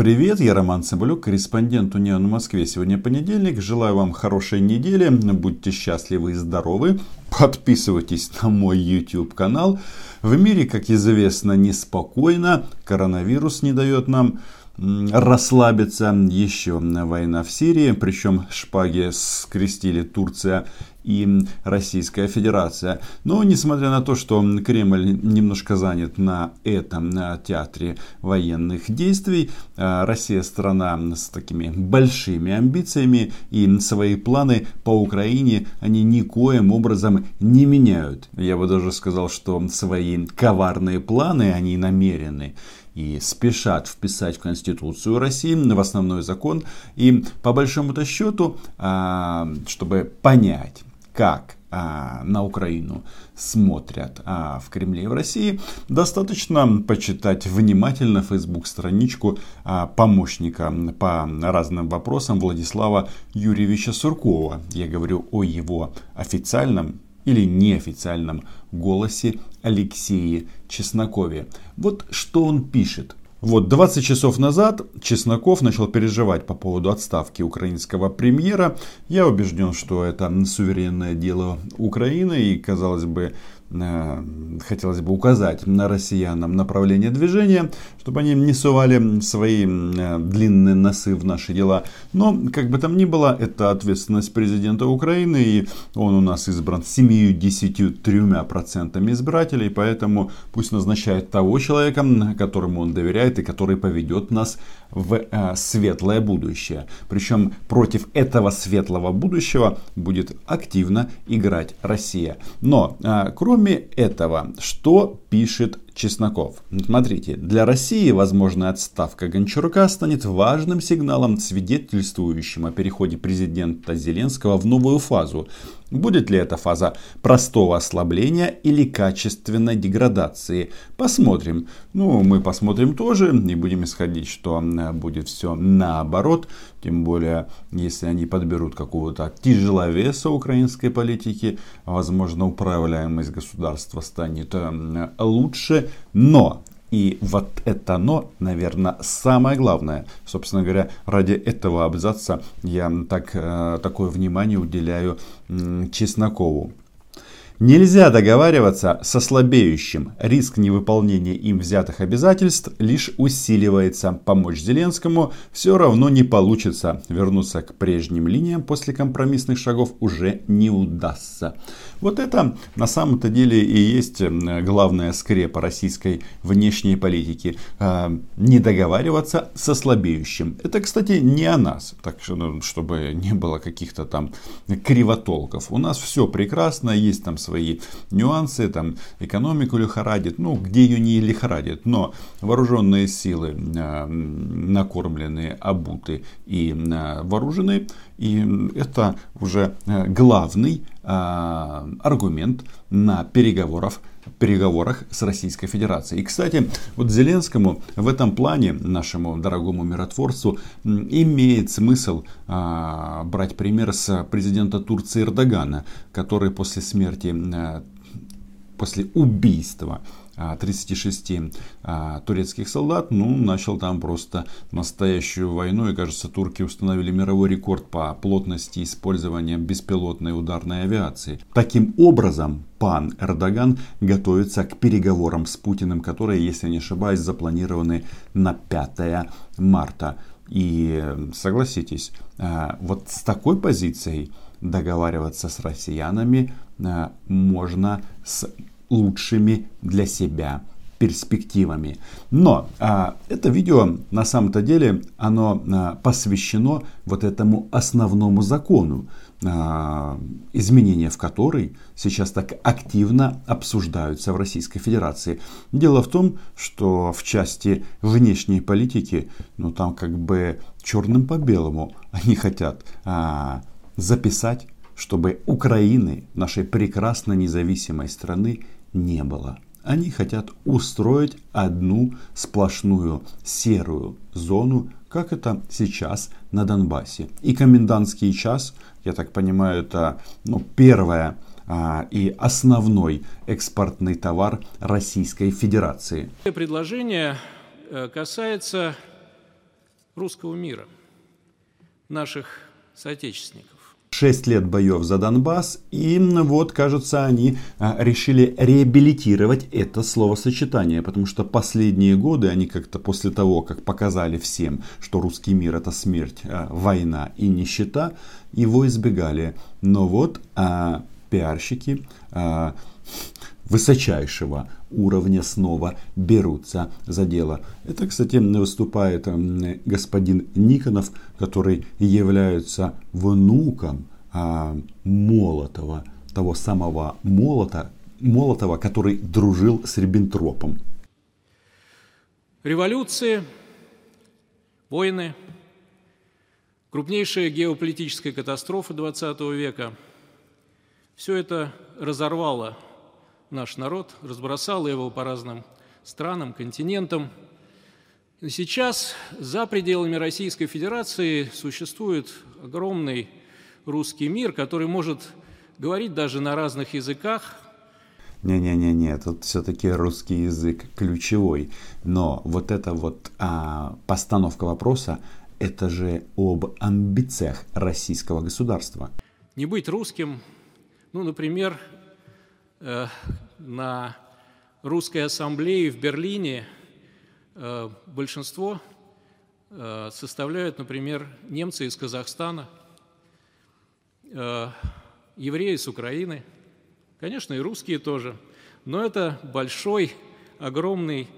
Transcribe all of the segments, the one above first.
Привет, я Роман Цымбалюк, корреспондент Униан в Москве. Сегодня понедельник. Желаю вам хорошей недели. Будьте счастливы и здоровы. Подписывайтесь на мой YouTube канал. В мире, как известно, неспокойно. Коронавирус не дает нам расслабиться. Еще война в Сирии, причем шпаги скрестили Турция и Российская Федерация. Но несмотря на то, что Кремль немножко занят на этом на театре военных действий, а, Россия страна с такими большими амбициями и свои планы по Украине они никоим образом не меняют. Я бы даже сказал, что свои коварные планы они намерены и спешат вписать в Конституцию России, в основной закон. И по большому-то счету, а, чтобы понять, как а, на Украину смотрят а, в Кремле и в России, достаточно почитать внимательно Facebook страничку а, помощника по разным вопросам Владислава Юрьевича Суркова. Я говорю о его официальном или неофициальном голосе Алексее Чеснокове. Вот что он пишет. Вот 20 часов назад Чесноков начал переживать по поводу отставки украинского премьера. Я убежден, что это суверенное дело Украины и, казалось бы, хотелось бы указать на россиянам направление движения, чтобы они не сували свои э, длинные носы в наши дела. Но, как бы там ни было, это ответственность президента Украины, и он у нас избран 73% избирателей, поэтому пусть назначает того человека, которому он доверяет и который поведет нас в э, светлое будущее. Причем против этого светлого будущего будет активно играть Россия. Но, кроме Кроме этого, что пишет Чесноков? Смотрите, для России возможная отставка Гончарука станет важным сигналом, свидетельствующим о переходе президента Зеленского в новую фазу. Будет ли эта фаза простого ослабления или качественной деградации? Посмотрим. Ну, мы посмотрим тоже и будем исходить, что будет все наоборот. Тем более, если они подберут какого-то тяжеловеса украинской политики, возможно, управляемость государства станет э, лучше. Но и вот это но, наверное, самое главное. Собственно говоря, ради этого абзаца я так, э, такое внимание уделяю Чеснокову. Нельзя договариваться со слабеющим. Риск невыполнения им взятых обязательств лишь усиливается. Помочь Зеленскому все равно не получится. Вернуться к прежним линиям после компромиссных шагов уже не удастся. Вот это на самом-то деле и есть главная скрепа российской внешней политики. А, не договариваться со слабеющим. Это, кстати, не о нас. Так что, ну, чтобы не было каких-то там кривотолков. У нас все прекрасно, есть там свои нюансы, там экономику лихорадит, ну, где ее не лихорадит, но вооруженные силы э, накормлены, обуты и э, вооружены, и это уже э, главный аргумент на переговоров переговорах с Российской Федерацией. И, кстати, вот Зеленскому в этом плане, нашему дорогому миротворцу, имеет смысл а, брать пример с президента Турции Эрдогана, который после смерти, а, после убийства 36 а, а, турецких солдат, ну, начал там просто настоящую войну. И, кажется, турки установили мировой рекорд по плотности использования беспилотной ударной авиации. Таким образом, пан Эрдоган готовится к переговорам с Путиным, которые, если не ошибаюсь, запланированы на 5 марта. И согласитесь, а, вот с такой позицией договариваться с россиянами можно с лучшими для себя перспективами. Но а, это видео на самом-то деле оно а, посвящено вот этому основному закону, а, изменения в который сейчас так активно обсуждаются в Российской Федерации. Дело в том, что в части внешней политики, ну там как бы черным по белому они хотят а, записать, чтобы Украины, нашей прекрасно независимой страны, не было. Они хотят устроить одну сплошную серую зону, как это сейчас на Донбассе. И комендантский час, я так понимаю, это ну, первое а, и основной экспортный товар Российской Федерации. Предложение э, касается русского мира, наших соотечественников. Шесть лет боев за Донбасс, и вот, кажется, они а, решили реабилитировать это словосочетание, потому что последние годы они как-то после того, как показали всем, что русский мир это смерть, а, война и нищета, его избегали. Но вот а, пиарщики а, высочайшего уровня снова берутся за дело. Это, кстати, выступает господин Никонов, который является внуком а, Молотова, того самого Молота, Молотова, который дружил с Риббентропом. Революции, войны, крупнейшая геополитическая катастрофа XX века – все это разорвало наш народ, разбросало его по разным странам, континентам. Сейчас за пределами Российской Федерации существует огромный русский мир, который может говорить даже на разных языках. Не-не-не-не, тут все-таки русский язык ключевой. Но вот эта вот а, постановка вопроса, это же об амбициях российского государства. Не быть русским ну, например, на русской ассамблее в Берлине э, большинство э, составляют, например, немцы из Казахстана, евреи с Украины, конечно, и русские тоже. Но это большой, огромный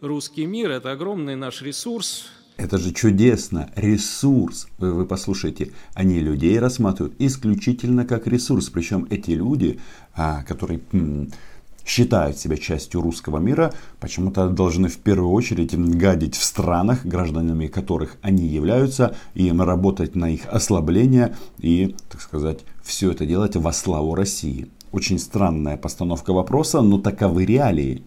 русский мир, это огромный наш ресурс, это же чудесно, ресурс. Вы, вы послушайте, они людей рассматривают исключительно как ресурс. Причем эти люди, а, которые м, считают себя частью русского мира, почему-то должны в первую очередь гадить в странах, гражданами которых они являются, и им работать на их ослабление и, так сказать, все это делать во славу России. Очень странная постановка вопроса, но таковы реалии.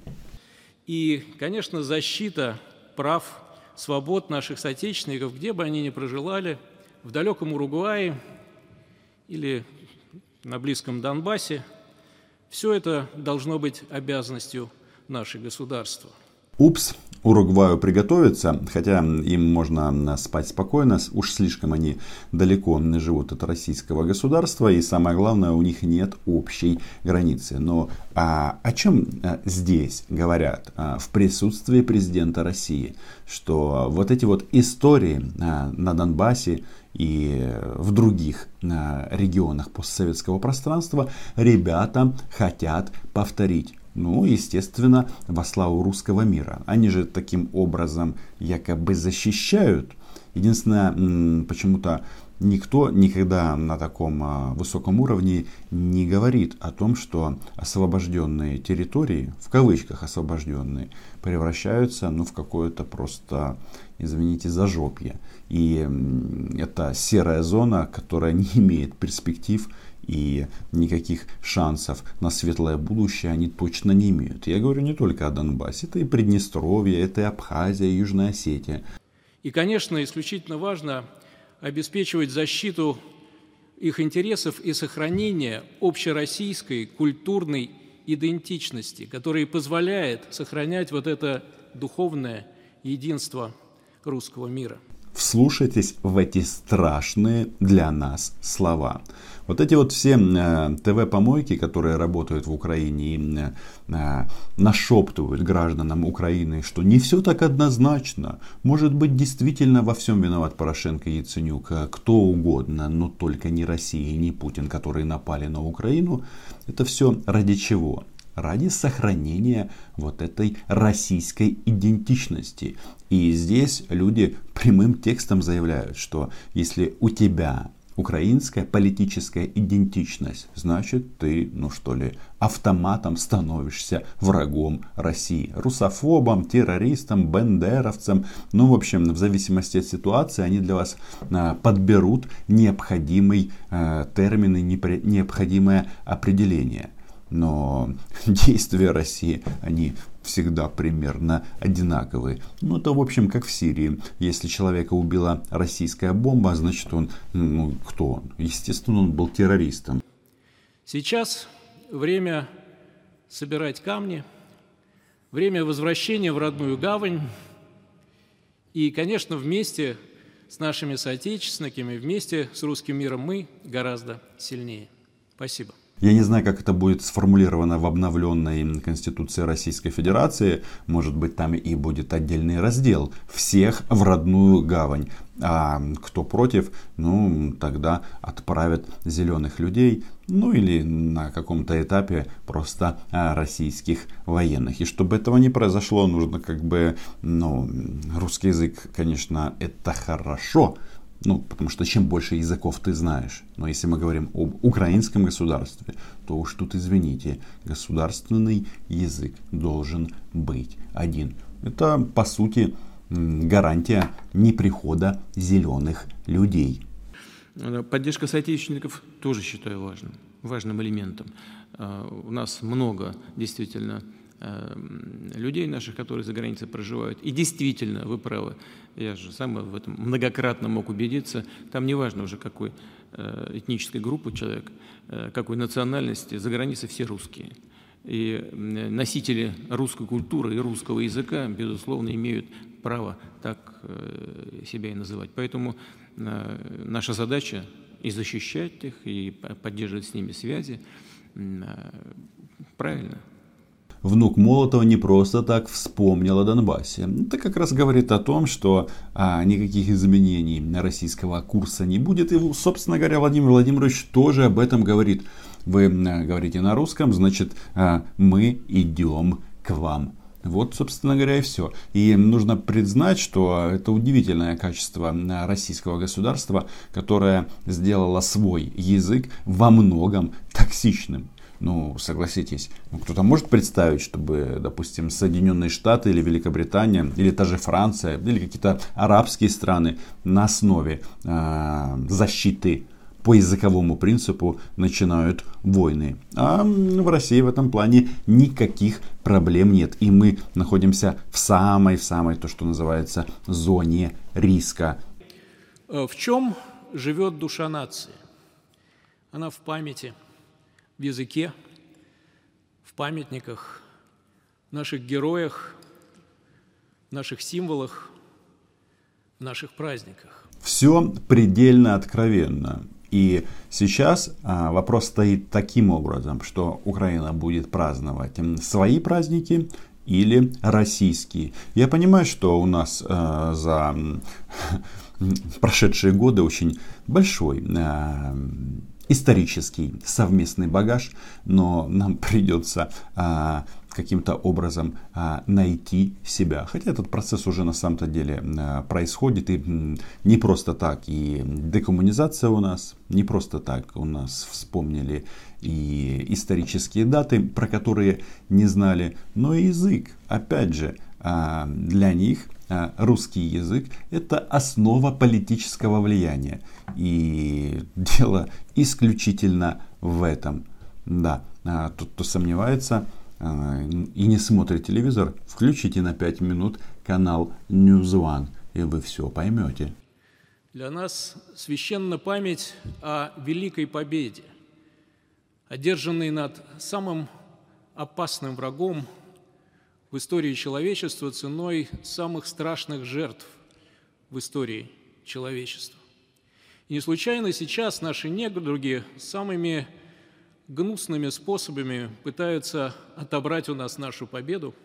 И, конечно, защита прав свобод наших соотечественников, где бы они ни проживали, в далеком Уругвае или на близком Донбассе, все это должно быть обязанностью нашего государства. Упс, Уругваю приготовиться, хотя им можно спать спокойно, уж слишком они далеко живут от российского государства, и самое главное, у них нет общей границы. Но а, о чем а, здесь говорят а, в присутствии президента России? Что вот эти вот истории а, на Донбассе и в других регионах постсоветского пространства ребята хотят повторить. Ну, естественно, во славу русского мира. Они же таким образом якобы защищают. Единственное, почему-то никто никогда на таком а, высоком уровне не говорит о том, что освобожденные территории, в кавычках освобожденные, превращаются ну, в какое-то просто, извините, зажопье. И это серая зона, которая не имеет перспектив и никаких шансов на светлое будущее они точно не имеют. Я говорю не только о Донбассе, это и Приднестровье, это и Абхазия, и Южная Осетия. И, конечно, исключительно важно обеспечивать защиту их интересов и сохранение общероссийской культурной идентичности, которая позволяет сохранять вот это духовное единство русского мира. Вслушайтесь в эти страшные для нас слова. Вот эти вот все э, ТВ-помойки, которые работают в Украине и э, нашептывают гражданам Украины, что не все так однозначно. Может быть, действительно во всем виноват Порошенко и Яценюк, э, кто угодно, но только не Россия и не Путин, которые напали на Украину. Это все ради чего? Ради сохранения вот этой российской идентичности. И здесь люди прямым текстом заявляют, что если у тебя украинская политическая идентичность, значит ты, ну что ли, автоматом становишься врагом России. Русофобом, террористом, бендеровцем. Ну, в общем, в зависимости от ситуации они для вас а, подберут необходимый а, термин и необходимое определение но действия России, они всегда примерно одинаковые. Ну, это, в общем, как в Сирии. Если человека убила российская бомба, значит, он, ну, кто он? Естественно, он был террористом. Сейчас время собирать камни, время возвращения в родную гавань и, конечно, вместе с нашими соотечественниками, вместе с русским миром мы гораздо сильнее. Спасибо. Я не знаю, как это будет сформулировано в обновленной Конституции Российской Федерации. Может быть, там и будет отдельный раздел «Всех в родную гавань». А кто против, ну, тогда отправят зеленых людей, ну или на каком-то этапе просто а, российских военных. И чтобы этого не произошло, нужно как бы, ну, русский язык, конечно, это хорошо, ну, потому что чем больше языков ты знаешь. Но если мы говорим об украинском государстве, то уж тут, извините, государственный язык должен быть один. Это, по сути, гарантия неприхода зеленых людей. Поддержка соотечественников тоже считаю важным, важным элементом. А, у нас много действительно людей наших, которые за границей проживают. И действительно, вы правы, я же сам в этом многократно мог убедиться, там не важно уже какой э, этнической группы человек, э, какой национальности, за границей все русские. И носители русской культуры и русского языка, безусловно, имеют право так э, себя и называть. Поэтому наша задача и защищать их, и поддерживать с ними связи. Правильно внук Молотова не просто так вспомнил о Донбассе. Это как раз говорит о том, что а, никаких изменений российского курса не будет. И, собственно говоря, Владимир Владимирович тоже об этом говорит. Вы говорите на русском, значит, а, мы идем к вам. Вот, собственно говоря, и все. И нужно признать, что это удивительное качество а, российского государства, которое сделало свой язык во многом токсичным. Ну, согласитесь, ну, кто-то может представить, чтобы, допустим, Соединенные Штаты или Великобритания, или та же Франция, или какие-то арабские страны на основе э, защиты по языковому принципу начинают войны. А в России в этом плане никаких проблем нет. И мы находимся в самой, в самой, то, что называется, зоне риска. Э, в чем живет душа нации? Она в памяти – в языке, в памятниках, в наших героях, в наших символах, в наших праздниках. Все предельно откровенно. И сейчас а, вопрос стоит таким образом, что Украина будет праздновать свои праздники или российские. Я понимаю, что у нас а, за прошедшие годы очень большой а, исторический совместный багаж, но нам придется а, каким-то образом а, найти себя. Хотя этот процесс уже на самом-то деле а, происходит и не просто так. И декоммунизация у нас, не просто так у нас вспомнили и исторические даты, про которые не знали, но и язык. Опять же, а, для них русский язык – это основа политического влияния. И дело исключительно в этом. Да, а, тот, кто сомневается а, и не смотрит телевизор, включите на 5 минут канал News One, и вы все поймете. Для нас священна память о великой победе, одержанной над самым опасным врагом в истории человечества ценой самых страшных жертв в истории человечества. И не случайно сейчас наши недруги самыми гнусными способами пытаются отобрать у нас нашу победу,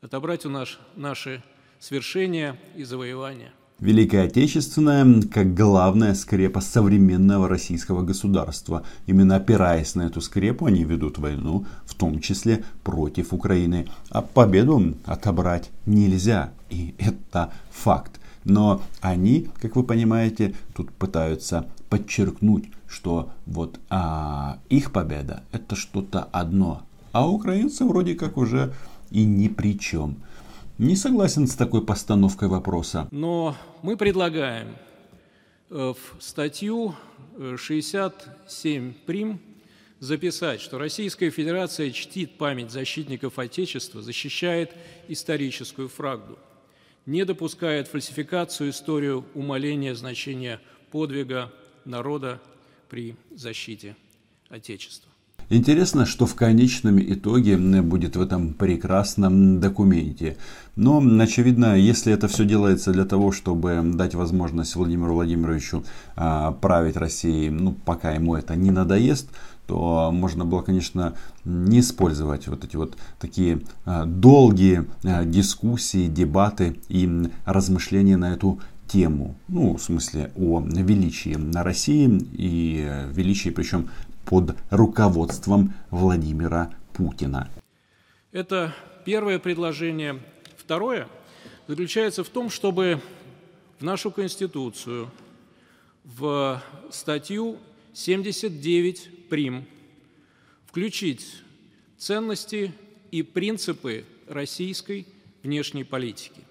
отобрать у нас наши свершения и завоевания. Великая Отечественная как главная скрепа современного российского государства. Именно опираясь на эту скрепу, они ведут войну, в том числе против Украины. А победу отобрать нельзя, и это факт. Но они, как вы понимаете, тут пытаются подчеркнуть, что вот а, их победа это что-то одно, а украинцы вроде как уже и ни при чем. Не согласен с такой постановкой вопроса. Но мы предлагаем э, в статью 67 э, прим записать, что Российская Федерация чтит память защитников Отечества, защищает историческую фрагду, не допускает фальсификацию историю умаления значения подвига народа при защите Отечества. Интересно, что в конечном итоге будет в этом прекрасном документе. Но, очевидно, если это все делается для того, чтобы дать возможность Владимиру Владимировичу а, править Россией, ну, пока ему это не надоест, то можно было, конечно, не использовать вот эти вот такие а, долгие а, дискуссии, дебаты и размышления на эту тему. Ну, в смысле, о величии на России и величии, причем под руководством Владимира Путина. Это первое предложение. Второе заключается в том, чтобы в нашу Конституцию, в статью 79 прим включить ценности и принципы российской внешней политики.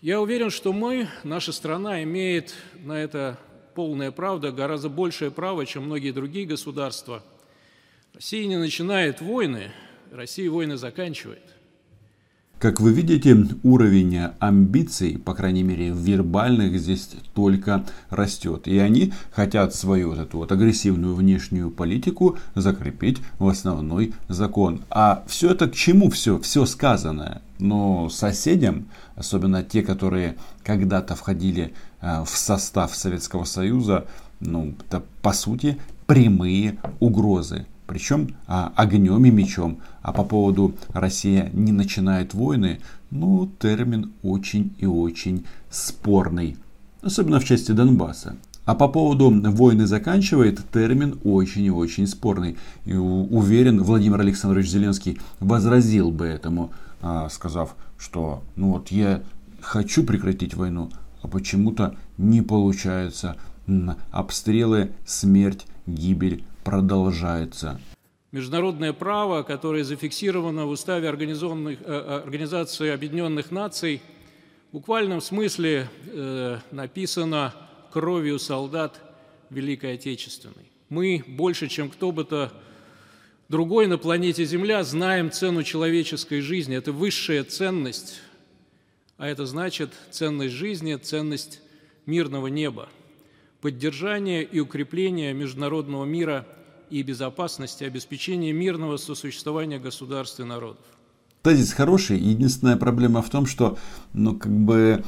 Я уверен, что мы, наша страна, имеет на это полная правда, гораздо большее право, чем многие другие государства. Россия не начинает войны, Россия войны заканчивает. Как вы видите, уровень амбиций, по крайней мере вербальных, здесь только растет. И они хотят свою вот эту вот агрессивную внешнюю политику закрепить в основной закон. А все это к чему все, все сказанное? Но соседям, особенно те, которые когда-то входили в состав Советского Союза, ну, это по сути прямые угрозы причем а, огнем и мечом. А по поводу Россия не начинает войны, ну, термин очень и очень спорный. Особенно в части Донбасса. А по поводу войны заканчивает термин очень и очень спорный. И уверен, Владимир Александрович Зеленский возразил бы этому, а, сказав, что ну вот я хочу прекратить войну, почему-то не получается. Обстрелы, смерть, гибель продолжается. Международное право, которое зафиксировано в Уставе э, э, Организации Объединенных Наций, в буквальном смысле э, написано кровью солдат Великой Отечественной. Мы больше, чем кто бы то другой на планете Земля, знаем цену человеческой жизни. Это высшая ценность, а это значит ценность жизни, ценность мирного неба, поддержание и укрепление международного мира – и безопасности, обеспечения мирного сосуществования государств и народов. Тезис хороший. Единственная проблема в том, что, ну, как бы,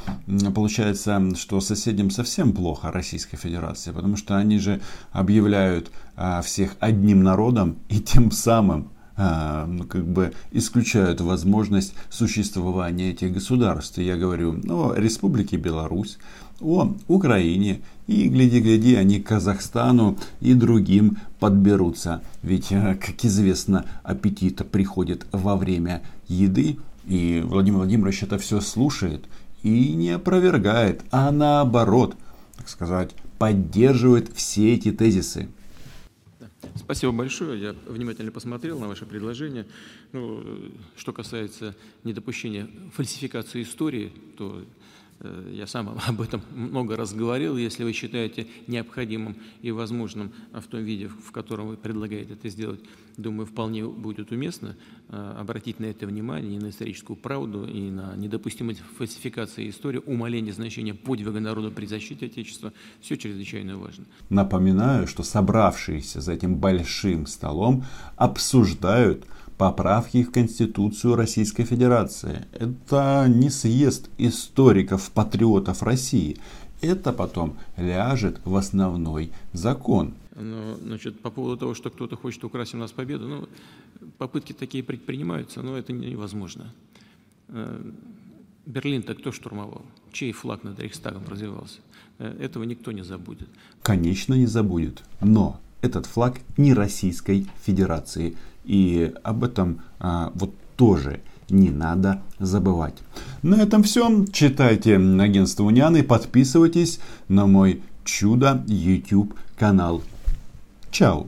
получается, что соседям совсем плохо Российской Федерации, потому что они же объявляют а, всех одним народом и тем самым как бы исключают возможность существования этих государств. Я говорю о Республике Беларусь, о Украине и гляди-гляди они к Казахстану и другим подберутся. Ведь, э, как известно, аппетит приходит во время еды. И Владимир Владимирович это все слушает и не опровергает, а наоборот, так сказать, поддерживает все эти тезисы. Спасибо большое. Я внимательно посмотрел на ваше предложение. Ну, что касается недопущения фальсификации истории, то Э, я сам об этом много раз говорил. Если вы считаете необходимым и возможным в том виде, в котором вы предлагаете это сделать, думаю, вполне будет уместно э, обратить на это внимание и на историческую правду, и на недопустимость фальсификации истории, умаление значения подвига народа при защите Отечества. Все чрезвычайно важно. Напоминаю, что собравшиеся за этим большим столом обсуждают поправки в Конституцию Российской Федерации. Это не съезд историков, патриотов России. Это потом ляжет в основной закон. Но, значит, по поводу того, что кто-то хочет украсть у нас победу, ну, попытки такие предпринимаются, но это невозможно. Э, Берлин-то кто штурмовал? Чей флаг над Рейхстагом развивался? Э, этого никто не забудет. Конечно, не забудет. Но этот флаг не Российской Федерации. И об этом а, вот тоже не надо забывать. На этом все. Читайте агентство Унианы, подписывайтесь на мой чудо YouTube канал. Чао!